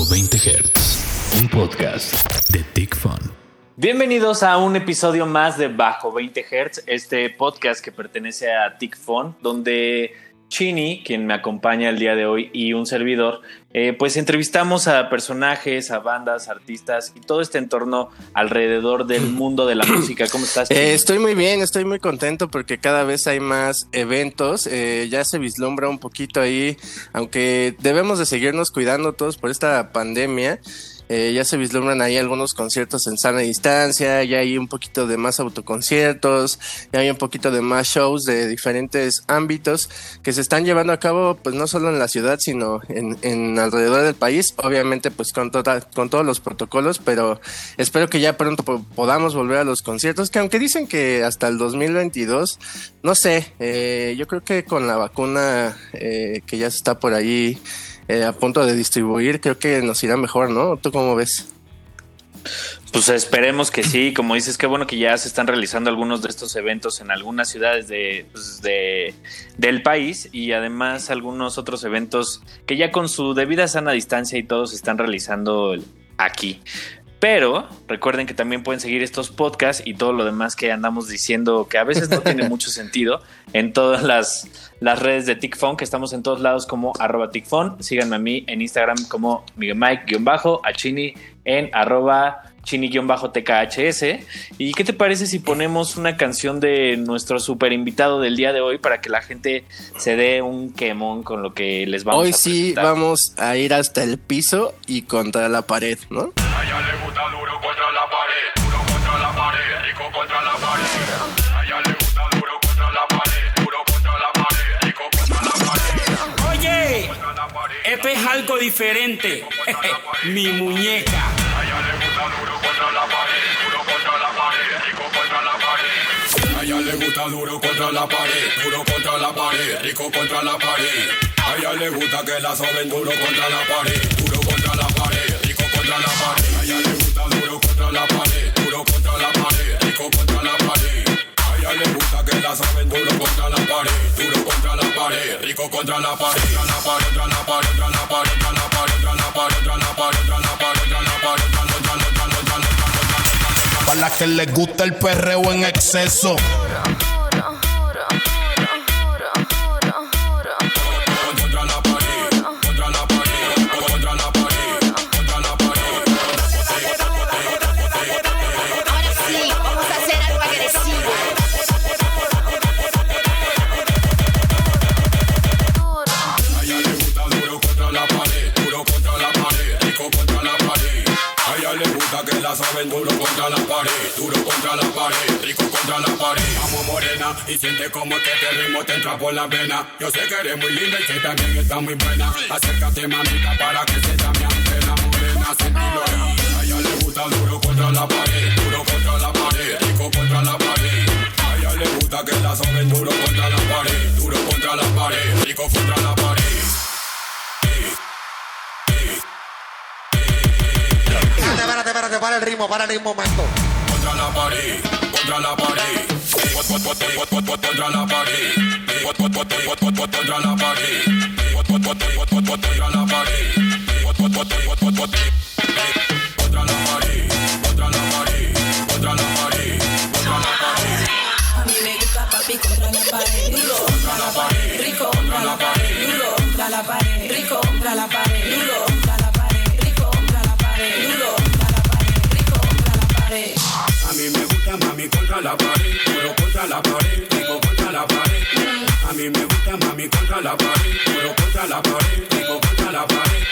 Bajo 20 Hz, un podcast de Tick Fun. Bienvenidos a un episodio más de Bajo 20 Hz, este podcast que pertenece a Tick Fun, donde Chini, quien me acompaña el día de hoy, y un servidor, eh, pues entrevistamos a personajes, a bandas, artistas y todo este entorno alrededor del mundo de la música. ¿Cómo estás? Chini? Eh, estoy muy bien, estoy muy contento porque cada vez hay más eventos. eh, ya se vislumbra un poquito ahí, aunque debemos de seguirnos cuidando todos por esta pandemia. Eh, ya se vislumbran ahí algunos conciertos en sana distancia, ya hay un poquito de más autoconciertos, ya hay un poquito de más shows de diferentes ámbitos que se están llevando a cabo, pues no solo en la ciudad, sino en, alrededor del país, obviamente pues con, toda- con todos los protocolos, pero espero que ya pronto po- podamos volver a los conciertos, que aunque dicen que hasta el 2022, no sé, eh, yo creo que con la vacuna eh, que ya está por ahí eh, a punto de distribuir, creo que nos irá mejor, ¿no? ¿Tú cómo ves? Pues esperemos que sí, como dices, qué bueno que ya se están realizando algunos de estos eventos en algunas ciudades de, pues, de- del país y además algunos otros eventos que ya con su debida sana distancia y todos se están realizando aquí. Pero recuerden que también pueden seguir estos podcasts y todo lo demás que andamos diciendo que a veces no tiene mucho sentido en todas las, las redes de TicFon, que estamos en todos lados como arroba TicFon. Síganme a mí en Instagram como Miguel Mike-bajo, a Chini en arroba Chini-TKHS. ¿Y qué te parece si ponemos una canción de nuestro super invitado del día de hoy para que la gente se dé un quemón con lo que les vamos Hoy a sí presentar? vamos a ir hasta el piso y contra la pared, ¿no? Algo diferente. Mi muñeca. A ella le gusta duro contra la pared, duro contra la pared, rico contra la pared. A ella le gusta duro contra la pared, duro contra la pared, rico contra la pared. Le gusta que la soben duro contra la pared, duro contra la pared, rico contra la pared. A ella le gusta duro contra la pared, duro contra la pared, rico contra la pared. Ella le gusta que la soben duro contra la pared, duro contra la pared, rico contra la pared, contra la pared, contra la pared, contra la pared, contra la pared, contra la pared, contra la pared, contra la pared, contra la pared, contra la pared, contra la pared. Para que les gusta el perreo en exceso. La saben duro contra la pared, duro contra la pared, rico contra la pared. Amo morena y siente como que este ritmo te entra por la vena. Yo sé que eres muy linda y que también está muy buena. Acércate mamita para que se mi antena morena, sentilo. A ella le gusta duro contra la pared, duro contra la pared, rico contra la pared. A ella le gusta que la soben duro contra la pared, duro contra la pared, rico contra la pared. espérate, espérate, para el ritmo, para el ritmo momento. Contra la pared, contra la pared. Contra la pared. Contra la pared. Contra la pared. Contra la pared. contra la pared, rico, contra la pared, contra la pared, rico, contra la pared, rico, contra la pared. Mami contra la pared, duro contra la pared, rico contra la pared. A mí me gusta mami contra la pared, duro contra la pared, rico contra la pared.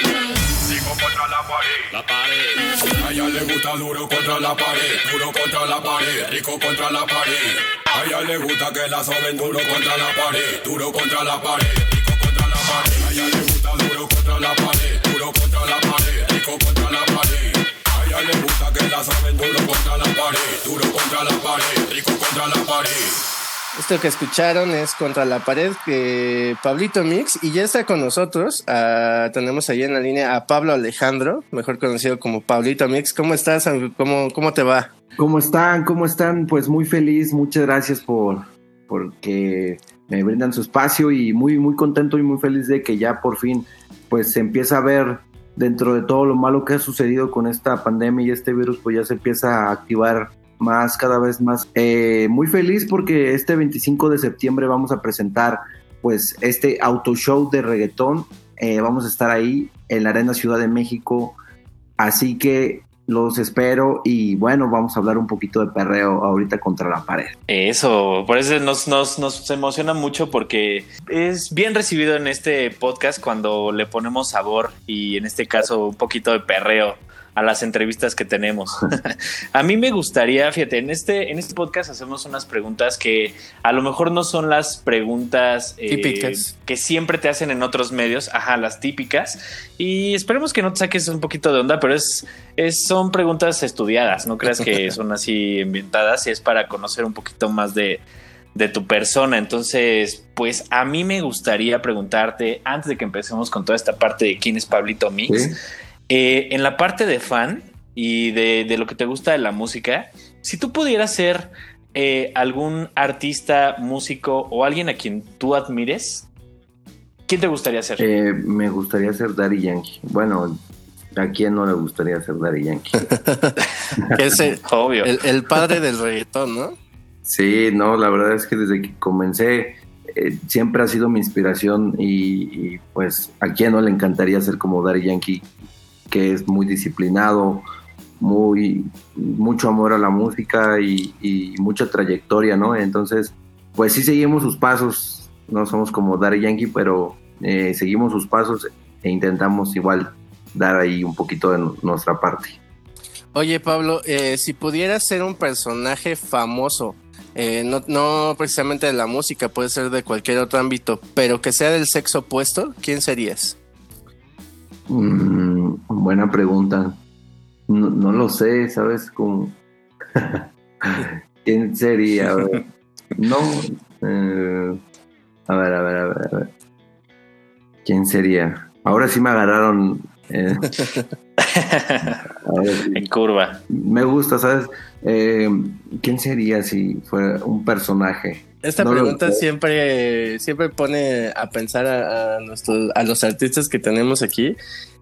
Rico contra la pared, la pared. A ella le gusta duro contra la pared, duro contra la pared, rico contra la pared. A ella le gusta que la soben duro contra la pared, duro contra la pared, rico contra la pared. A ella le gusta duro contra la pared, duro contra la pared, rico contra la pared. A ella le gusta que la saben duro contra la pared, duro contra la pared, rico contra la pared. Esto que escucharon es Contra la Pared, que Pablito Mix, y ya está con nosotros. ah, tenemos ahí en la línea a Pablo Alejandro, mejor conocido como Pablito Mix. ¿Cómo estás? ¿Cómo, cómo te va? ¿Cómo están? ¿Cómo están? Pues muy feliz, muchas gracias por porque me brindan su espacio y muy muy contento y muy feliz de que ya por fin pues se empieza a ver dentro de todo lo malo que ha sucedido con esta pandemia y este virus, pues ya se empieza a activar más, cada vez más. Eh, muy feliz porque este 25 de septiembre vamos a presentar pues este auto show de reggaetón. Eh, vamos a estar ahí en la Arena Ciudad de México. Así que los espero y bueno, vamos a hablar un poquito de perreo ahorita contra la pared. Eso, por eso nos, nos, nos emociona mucho porque es bien recibido en este podcast cuando le ponemos sabor y en este caso un poquito de perreo a las entrevistas que tenemos. a mí me gustaría, fíjate, en este, en este podcast hacemos unas preguntas que a lo mejor no son las preguntas eh, Típicas. que siempre te hacen en otros medios, ajá, las típicas. Y esperemos que no te saques un poquito de onda, pero es, es son preguntas estudiadas, no creas que son así inventadas y es para conocer un poquito más de, de tu persona. Entonces, pues a mí me gustaría preguntarte, antes de que empecemos con toda esta parte de quién es Pablito Mix, ¿Sí? Eh, en la parte de fan y de, de lo que te gusta de la música, si tú pudieras ser eh, algún artista, músico o alguien a quien tú admires, ¿quién te gustaría ser? Eh, me gustaría ser Daddy Yankee. Bueno, ¿a quién no le gustaría ser Daddy Yankee? Que es el, Obvio. el- el padre del reggaetón, ¿no? Sí, no, la verdad es que desde que comencé eh, siempre ha sido mi inspiración y, y, pues a quién no le encantaría ser como Daddy Yankee, que es muy disciplinado, muy mucho amor a la música y, mucha trayectoria, ¿no? Entonces, pues sí seguimos sus pasos, no somos como Daddy Yankee, pero eh, seguimos sus pasos e intentamos igual dar ahí un poquito de nu- nuestra parte. Oye, Pablo, eh, si pudieras ser un personaje famoso, eh, no, no precisamente de la música, puede ser de cualquier otro ámbito, pero que sea del sexo opuesto, ¿quién serías? Mm, buena pregunta. No, no lo sé, ¿sabes? Como... ¿Quién sería? A ver. No. eh, a ver, a ver, a ver, a ver. ¿Quién sería? Ahora sí me agarraron. eh, sí. en curva. Me gusta, ¿sabes? Eh, ¿Quién sería si fuera un personaje? Esta No pregunta siempre, siempre pone a pensar a, a nuestros, a los artistas que tenemos aquí,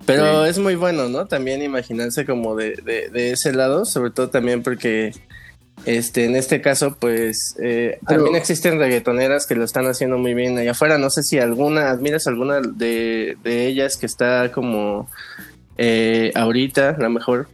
pero Sí. es muy bueno, ¿no? También imaginarse como de, de, de ese lado, sobre todo también porque este, en este caso, pues eh, también existen reggaetoneras que lo están haciendo muy bien allá afuera. No sé si alguna, admiras alguna de, de ellas que está como eh, ahorita, la mejor.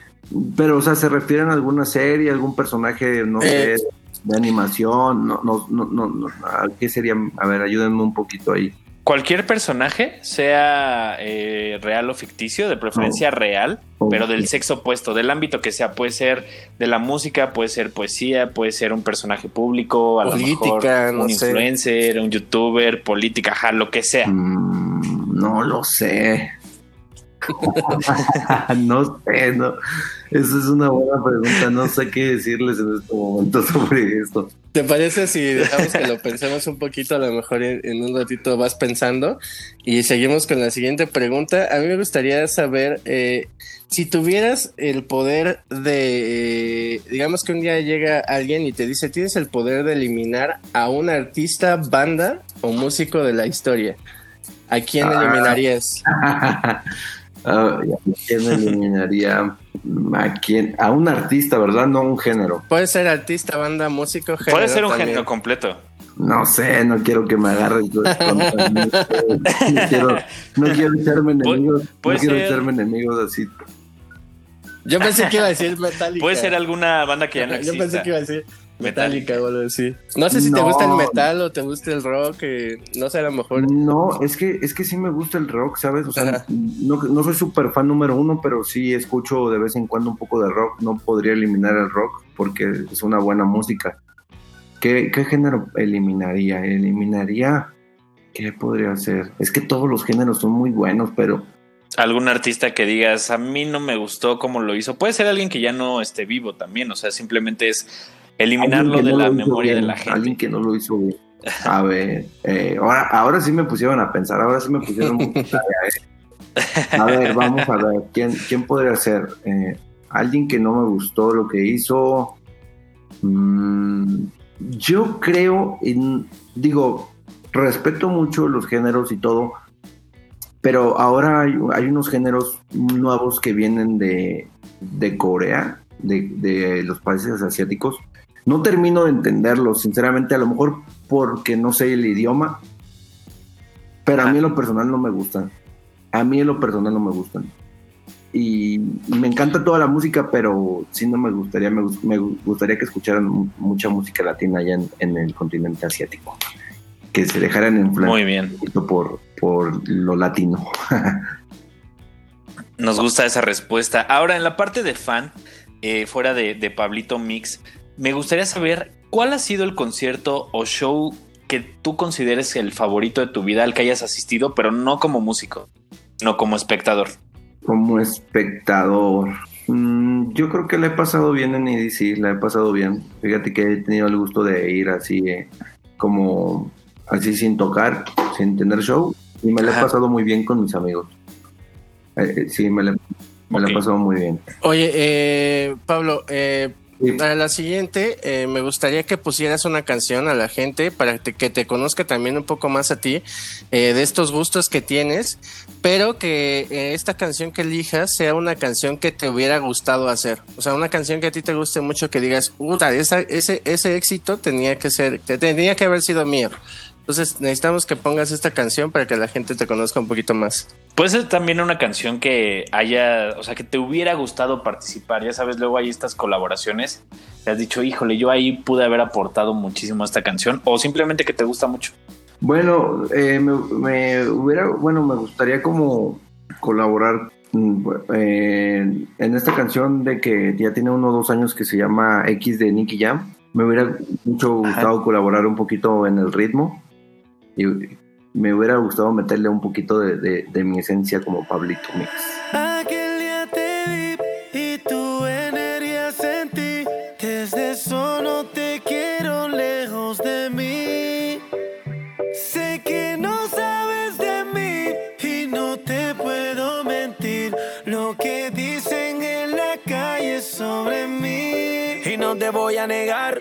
Pero, o sea, ¿se refieren a alguna serie, algún personaje, no Eh. sé, de animación? No, no, no, no, no, ¿a ¿Qué sería? A ver, ayúdenme un poquito ahí. Cualquier personaje, sea eh, real o ficticio, de preferencia real, Oh, pero del sexo opuesto, del ámbito que sea, puede ser de la música, puede ser poesía, puede ser un personaje público, a Política, lo mejor un no sé. influencer, un youtuber, política, ajá, lo que sea. Mm, no lo sé. no sé, no. Esa es una buena pregunta. No sé qué decirles en este momento sobre esto. ¿Te parece si dejamos que lo pensemos un poquito? A lo mejor en, un ratito vas pensando y seguimos con la siguiente pregunta. A mí me gustaría saber eh, si tuvieras el poder de, eh, digamos que un día llega alguien y te dice, tienes el poder de eliminar a un artista, banda o músico de la historia. ¿A quién Ah. eliminarías? Ah, ¿A quién eliminaría? ¿A quién? A un artista, ¿verdad? No a un género. Puede ser artista, banda, músico, género. puede ser un también. género completo. No sé, no quiero que me agarren contra mí. No quiero, no quiero echarme enemigos. No quiero ser- echarme enemigos así. Yo pensé que iba a decir Metallica. Puede ser alguna banda que ya no Yo pensé que iba a decir Metallica. O algo así. No sé si te gusta el metal o te gusta el rock, eh, no sé, a lo mejor. No, es que, es que sí me gusta el rock, ¿sabes? O sea, Ajá. no, no soy súper fan número uno, pero sí escucho de vez en cuando un poco de rock. No podría eliminar el rock porque es una buena música. ¿Qué, qué género eliminaría? Eliminaría. ¿Qué podría ser? Es que todos los géneros son muy buenos, pero Algún artista que digas, a mí no me gustó cómo lo hizo. Puede ser alguien que ya no esté vivo también. O sea, simplemente es eliminarlo de no la memoria de la gente. Alguien que no lo hizo bien. A ver, eh, ahora, ahora sí me pusieron a pensar, ahora sí me pusieron un poco ¿eh? A ver, vamos a ver, ¿quién, quién podría ser? Eh, alguien que no me gustó lo que hizo. Mm, yo creo, en, digo, respeto mucho los géneros y todo, pero ahora hay, hay unos géneros nuevos que vienen de, de Corea, de, de los países asiáticos. No termino de entenderlos, sinceramente, a lo mejor porque no sé el idioma, pero a mí en lo personal no me gustan. A mí en lo personal no me gustan. Y, y me encanta toda la música, pero sí no me gustaría, me, gus- me gustaría que escucharan mu- mucha música latina allá en, en el continente asiático. Que se dejaran influenciar Muy bien. por, por lo latino. Nos gusta esa respuesta. Ahora, en la parte de fan, eh, fuera de, de Pablito Mix, me gustaría saber cuál ha sido el concierto o show que tú consideres el favorito de tu vida al que hayas asistido, pero no como músico, no como espectador. Como espectador, mm, yo creo que la he pasado bien en EDC, la he pasado bien. Fíjate que he tenido el gusto de ir así, eh, como así sin tocar, sin tener show, y me la he pasado muy bien con mis amigos. Eh, eh, sí, me la, me la he pasado muy bien. Oye, eh, Pablo, eh, Sí. para la siguiente, eh, me gustaría que pusieras una canción a la gente para que te conozca también un poco más a ti eh, de estos gustos que tienes, pero que eh, esta canción que elijas sea una canción que te hubiera gustado hacer. O sea, una canción que a ti te guste mucho, que digas, puta, ese, ese éxito tenía que ser, te- tenía que haber sido mío. Entonces necesitamos que pongas esta canción para que la gente te conozca un poquito más. Puede ser también una canción que haya, o sea, que te hubiera gustado participar. Ya sabes, luego hay estas colaboraciones. Te has dicho, híjole, yo ahí pude haber aportado muchísimo a esta canción, o simplemente que te gusta mucho. Bueno, eh, me, me hubiera, bueno, me gustaría como colaborar mm, eh, en esta canción de que ya tiene uno o dos años que se llama X de Nicky Jam. Me hubiera mucho Ajá. gustado colaborar un poquito en el ritmo y me hubiera gustado meterle un poquito de, de- de mi esencia como Pablito Mix. Aquel día te vi y tu energía sentí. Desde eso no te quiero lejos de mí. Sé que no sabes de mí y no te puedo mentir. Lo que dicen en la calle sobre mí. Y no te voy a negar.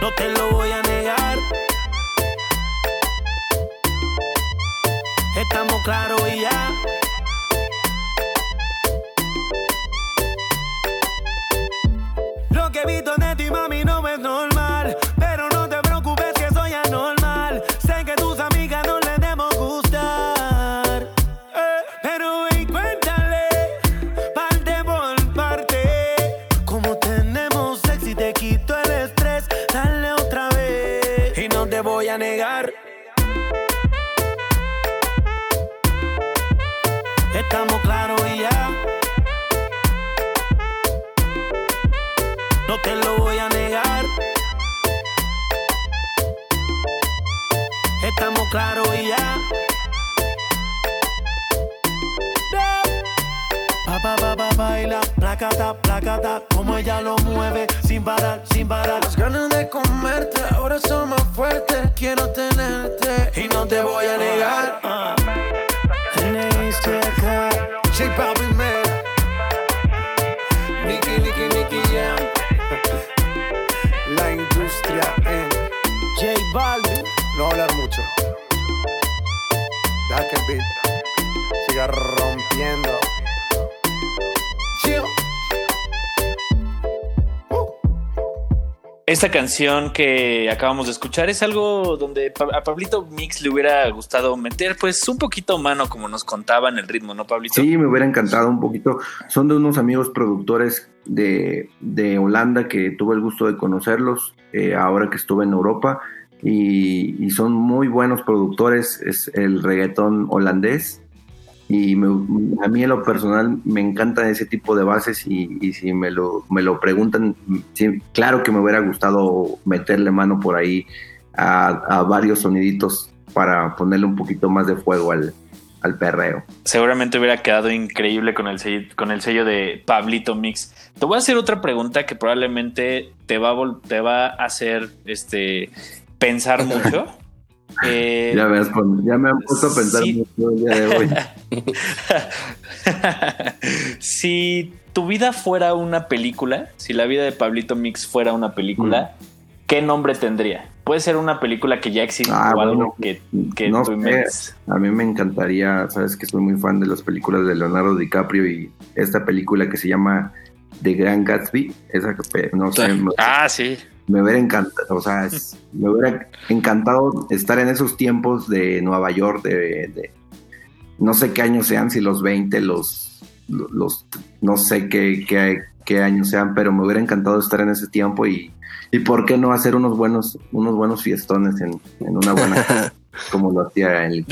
No te lo voy a negar. Estamos claros y ya. J Balvin, man. Nicky, Nicky, Nicky Jam. La industria en J Balvin. No hablar mucho. Deja que beat siga rompiendo. Esta canción que acabamos de escuchar es algo donde a Pablito Mix le hubiera gustado meter pues un poquito mano como nos contaba en el ritmo, ¿no, Pablito? Sí, me hubiera encantado un poquito. Son de unos amigos productores de, de Holanda que tuve el gusto de conocerlos eh, ahora que estuve en Europa y, y son muy buenos productores. Es el reggaetón holandés y me- a mí en lo personal me encantan ese tipo de bases y, y si me lo, me lo preguntan, sí, claro que me hubiera gustado meterle mano por ahí a, a varios soniditos para ponerle un poquito más de fuego al, al perreo. Seguramente hubiera quedado increíble con el sello, con el sello de Pablito Mix. Te voy a hacer otra pregunta que probablemente te va a, vol- te va a hacer este, pensar mucho. Eh, Ya me, has pon- ya me han puesto a pensar sí. mucho el día de hoy. si tu vida fuera una película, si la vida de Pablito Mix fuera una película, ¿qué nombre tendría? Puede ser una película que ya existe Ah, o algo que, que no tú inventes. a mí me encantaría, sabes que soy muy fan de las películas de Leonardo DiCaprio y esta película que se llama The Grand Gatsby, esa que no sé, Ah, sí. Me hubiera encantado, o sea, es- me hubiera encantado estar en esos tiempos de Nueva York, de, de- no sé qué años sean, si los 20, los, los no sé qué, qué, qué años sean, pero me hubiera encantado estar en ese tiempo y, y por qué no hacer unos buenos, unos buenos fiestones en, en una buena, como lo hacía el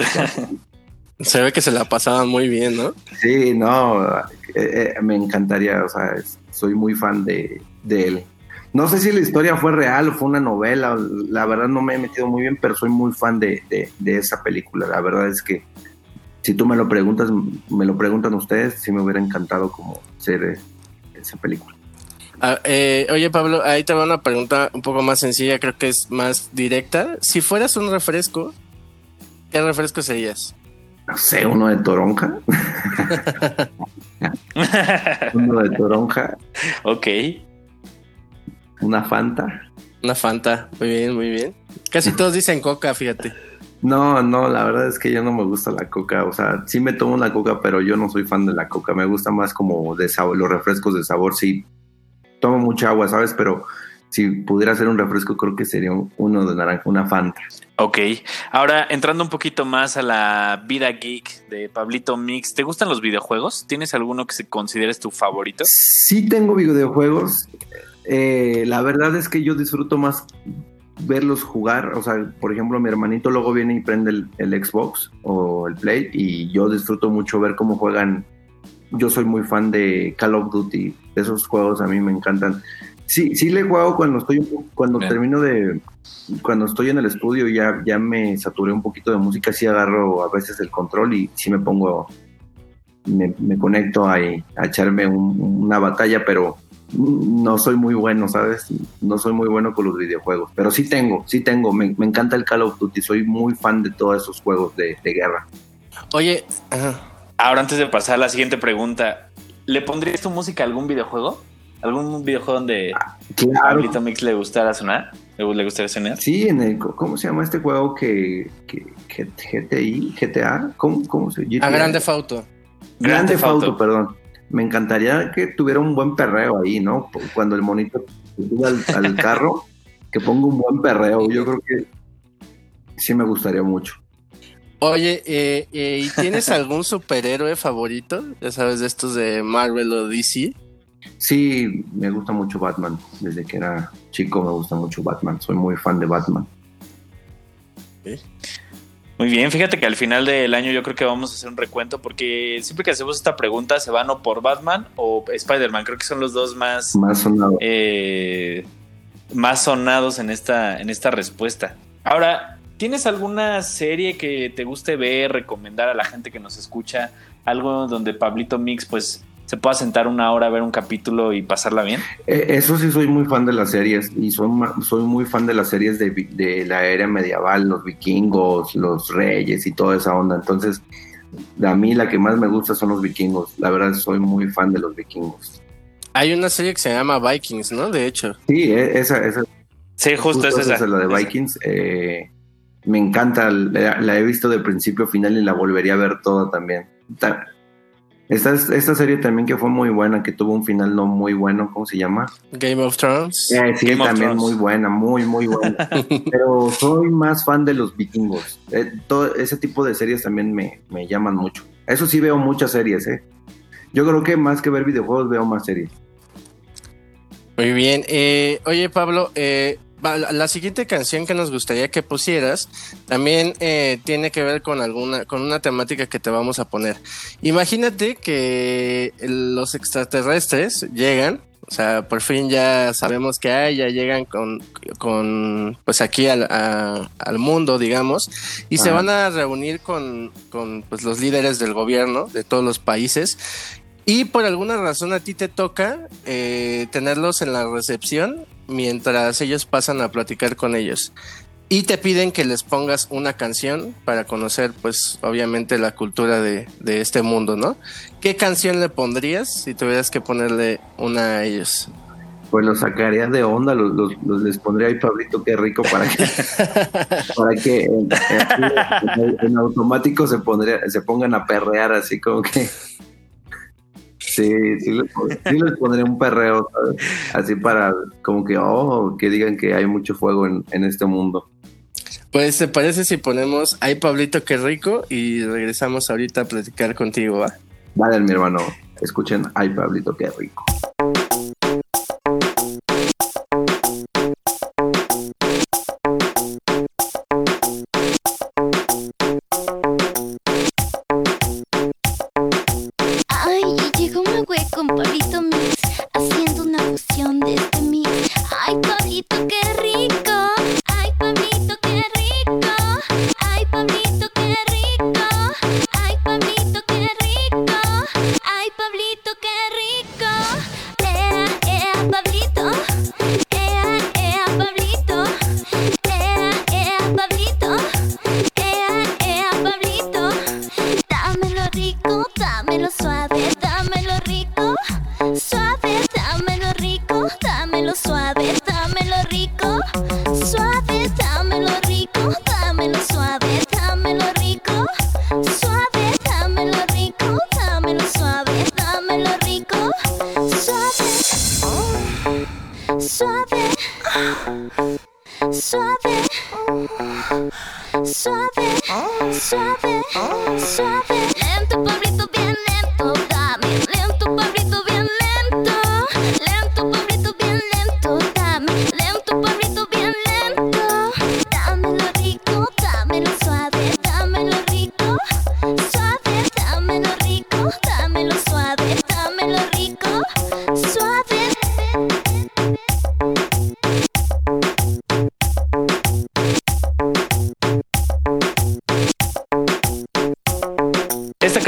Se ve que se la pasaban muy bien, ¿no? Sí, no, eh, eh, me encantaría, o sea, es- soy muy fan de, de él. No sé si la historia fue real o fue una novela, la verdad no me he metido muy bien, pero soy muy fan de, de- de esa película. La verdad es que si tú me lo preguntas, me lo preguntan ustedes, sí me hubiera encantado como ser eh, esa película. Ah, eh, oye, Pablo, ahí te va una pregunta un poco más sencilla, creo que es más directa. Si fueras un refresco, ¿qué refresco serías? No sé, uno de toronja. uno de toronja, ok. Una Fanta. Una Fanta, muy bien, muy bien. Casi todos dicen coca, fíjate. No, no, la verdad es que yo no me gusta la coca. O sea, sí me tomo la coca, pero yo no soy fan de la coca. Me gusta más como de sabor, los refrescos de sabor. Sí, tomo mucha agua, ¿sabes? Pero si pudiera hacer un refresco, creo que sería un- uno de naranja, una Fanta. Ok, ahora entrando un poquito más a la vida geek de Pablito Mix, ¿te gustan los videojuegos? ¿Tienes alguno que se consideres tu favorito? Sí tengo videojuegos. Eh, la verdad es que yo disfruto más verlos jugar. O sea, por ejemplo, mi hermanito luego viene y prende el, el Xbox o el Play y yo disfruto mucho ver cómo juegan. Yo soy muy fan de Call of Duty. Esos juegos a mí me encantan. Sí, sí le juego cuando estoy cuando Bien. termino de cuando estoy en el estudio ya ya me saturé un poquito de música, sí agarro a veces el control y sí me pongo me, me conecto a, a echarme un- una batalla, pero no soy muy bueno, ¿sabes? No soy muy bueno con los videojuegos, pero sí tengo, sí tengo, me, me encanta el Call of Duty, soy muy fan de todos esos juegos de, de guerra. Oye. Ahora antes de pasar a la siguiente pregunta, ¿le pondrías tu música a algún videojuego? ¿Algún videojuego donde a Claro. Pablito Mix le gustara sonar? ¿Le gustaría sonar? Sí, en el, ¿cómo se llama este juego que, que, que GTI, GTA? ¿Cómo, cómo se a Grande Fauto. Grande. Fauto, perdón. Me encantaría que tuviera un buen perreo ahí, ¿no? Cuando el monito suba al, al carro, que ponga un buen perreo. Yo creo que sí me gustaría mucho. Oye, eh, eh, ¿y tienes algún superhéroe favorito? Ya sabes, de estos de Marvel o DC. Sí, me gusta mucho Batman. Desde que era chico me gusta mucho Batman. Soy muy fan de Batman. Muy bien, fíjate que al final del año yo creo que vamos a hacer un recuento porque siempre que hacemos esta pregunta se van o por Batman o Spider-Man. Creo que son los dos más, Más sonado. eh, más sonados en esta, en esta respuesta. Ahora, ¿tienes alguna serie que te guste ver, recomendar a la gente que nos escucha? Algo donde Pablito Mix pues se pueda sentar una hora a ver un capítulo y pasarla bien. Eh, Eso sí, soy muy fan de las series y soy, soy muy fan de las series de, de la era medieval, los vikingos, los reyes y toda esa onda. Entonces, a mí la que más me gusta son los vikingos. La verdad, soy muy fan de los vikingos. Hay una serie que se llama Vikings, ¿no? De hecho. Sí, eh, esa, esa, Sí, justo, es esa. es la de Esa. Vikings. eh, me encanta, la, la he visto de principio a final y la volvería a ver toda también. Ta- Esta, esta serie también que fue muy buena, que tuvo un final no muy bueno, ¿cómo se llama? Game of Thrones. Eh, sí, Game también Thrones. muy buena, muy, muy buena. Pero soy más fan de los vikingos. Eh, todo ese tipo de series también me, me llaman mucho. Eso sí veo muchas series, ¿eh? Yo creo que más que ver videojuegos veo más series. Muy bien. Eh, oye, Pablo, eh, la siguiente canción que nos gustaría que pusieras también eh, tiene que ver con alguna, con una temática que te vamos a poner. Imagínate que los extraterrestres llegan, o sea, por fin ya sabemos que hay, ya llegan con, con pues aquí al, a- al mundo, digamos, y se van a reunir con, con pues, los líderes del gobierno de todos los países. Y por alguna razón a ti te toca eh, tenerlos en la recepción mientras ellos pasan a platicar con ellos. Y te piden que les pongas una canción para conocer, pues, obviamente la cultura de, de este mundo, ¿no? ¿Qué canción le pondrías si tuvieras que ponerle una a ellos? Pues los sacaría de onda, los, los- los- les pondría ahí Pablito, qué rico, para que, para que en, en- en automático se, pondría, se pongan a perrear así como que... Sí, sí les, pon- sí les pondría un perreo, ¿sabes? así para como que, oh, que digan que hay mucho fuego en, en este mundo. Pues, ¿te parece si ponemos Ay Pablito, qué rico? Y regresamos ahorita a platicar contigo, ¿va? Vale, mi hermano, escuchen, ay Pablito, qué rico. Suave, dámelo rico, suave,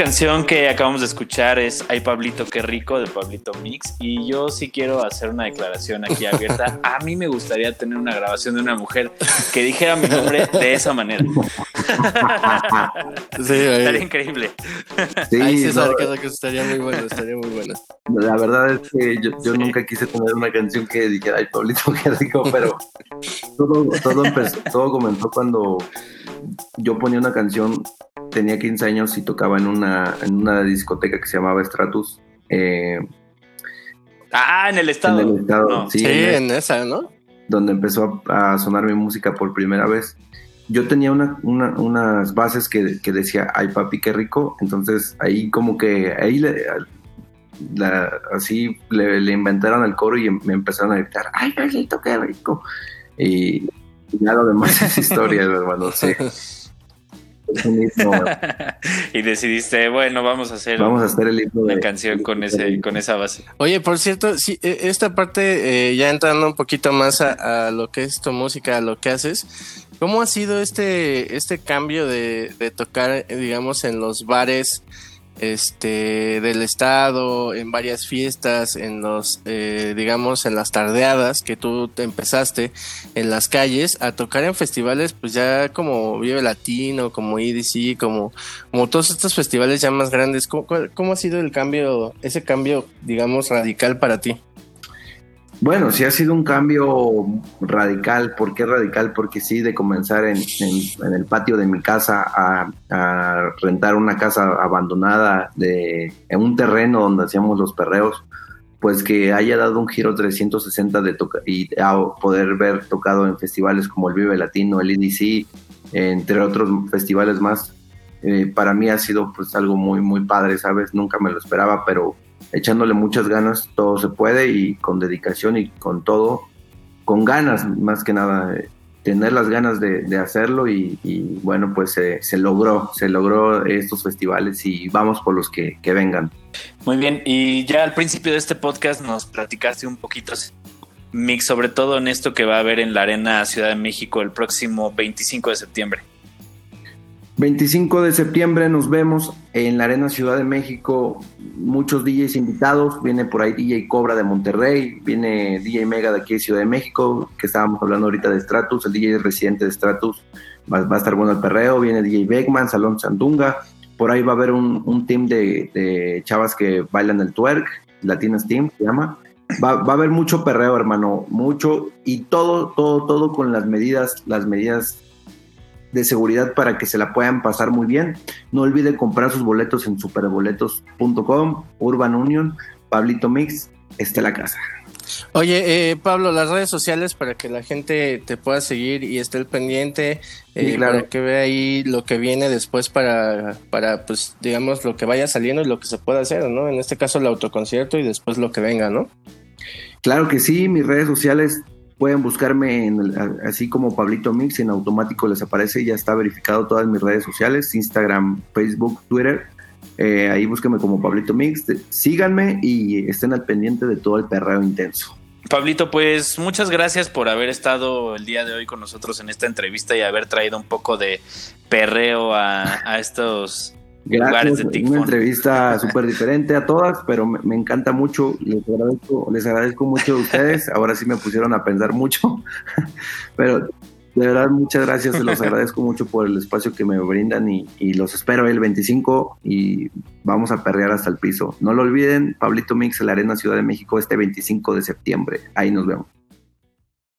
canción que acabamos de escuchar es Ay Pablito, qué rico de Pablito Mix. Y yo sí quiero hacer una declaración aquí abierta. A mí me gustaría tener una grabación de una mujer que dijera mi nombre de esa manera. Sí, Estaría increíble. Sí, Ay, sí, no, que estaría muy bueno, estaría muy bueno. La verdad es que yo, yo nunca quise tener una canción que dijera, ay, Pablito, qué rico, pero todo, todo, empezó, todo comenzó cuando yo ponía una canción, tenía 15 años y tocaba en una, en una discoteca que se llamaba Stratus. eh, Ah, en el estado. En el estado, No. sí, Sí, en esa, ¿no? donde empezó a, a sonar mi música por primera vez. Yo tenía una, una- unas bases que, que decía, ay papi, qué rico. Entonces ahí como que, ahí le- la- así le, le inventaron el coro y em- me empezaron a gritar, ay Pablito, qué rico. Y ya lo demás es historia, hermano. Sí. Y decidiste, bueno, vamos a hacer Vamos a hacer el himno una de- canción con ese, con esa base. Oye, por cierto, sí, eh, esta parte, eh, ya entrando un poquito más a, a lo que es tu música, a lo que haces, ¿cómo ha sido este, este cambio de, de tocar, eh, digamos, en los bares este, del estado, en varias fiestas, en los, eh, digamos, en las tardeadas que tú te empezaste en las calles, a tocar en festivales, pues ya como Vive Latino, como EDC, como, como todos estos festivales ya más grandes? ¿Cómo, cómo ha sido el cambio, ese cambio, digamos, radical para ti? Bueno, sí ha sido un cambio radical. ¿Por qué radical? Porque sí, de comenzar en, el patio de mi casa a, rentar una casa abandonada de, en un terreno donde hacíamos los perreos, pues que haya dado un giro 360 de y a poder ver tocado en festivales como el Vive Latino, el EDC, entre otros festivales más. Eh, para mí ha sido pues algo muy, muy padre, ¿sabes? Nunca me lo esperaba, pero echándole muchas ganas, todo se puede y con dedicación y con todo, con ganas más que nada, eh, tener las ganas de, hacerlo y, bueno, pues se logró, se logró estos festivales y vamos por los que, que, vengan. Muy bien, y ya al principio de este podcast nos platicaste un poquito, Mix, sobre todo en esto que va a haber en la Arena Ciudad de México el próximo 25 de septiembre. 25 de septiembre nos vemos en la Arena Ciudad de México. Muchos DJs invitados. Viene por ahí DJ Cobra de Monterrey. Viene DJ Mega de aquí de Ciudad de México, que estábamos hablando ahorita de Stratus. El DJ residente de Stratus va, a estar bueno el perreo. Viene DJ Beckman, Salón Sandunga. Por ahí va a haber un, team de, chavas que bailan el twerk. Latinas Team se llama. Va, va, a haber mucho perreo, hermano, mucho y todo, todo, todo con las medidas, las medidas de seguridad para que se la puedan pasar muy bien. No olvide comprar sus boletos en superboletos.com, Urban Union, Pablito Mix, esté la casa. Oye, eh, Pablo, las redes sociales para que la gente te pueda seguir y esté al pendiente, eh, para que vea ahí lo que viene después para, para, pues, digamos, lo que vaya saliendo y lo que se pueda hacer, ¿no? En este caso, el autoconcierto y después lo que venga, ¿no? Claro que sí, mis redes sociales Pueden buscarme en así como Pablito Mix, en automático les aparece, ya está verificado todas mis redes sociales, Instagram, Facebook, Twitter. Eh, ahí búsquenme como Pablito Mix, síganme y estén al pendiente de todo el perreo intenso. Pablito, pues muchas gracias por haber estado el día de hoy con nosotros en esta entrevista y haber traído un poco de perreo a, a estos Gracias, una entrevista súper diferente a todas, pero me, encanta mucho, les agradezco, les agradezco mucho a ustedes, ahora sí me pusieron a pensar mucho, pero de verdad muchas gracias, se los agradezco mucho por el espacio que me brindan y, y, los espero el 25 y vamos a perrear hasta el piso. No lo olviden, Pablito Mix, en la Arena Ciudad de México, este 25 de septiembre, ahí nos vemos.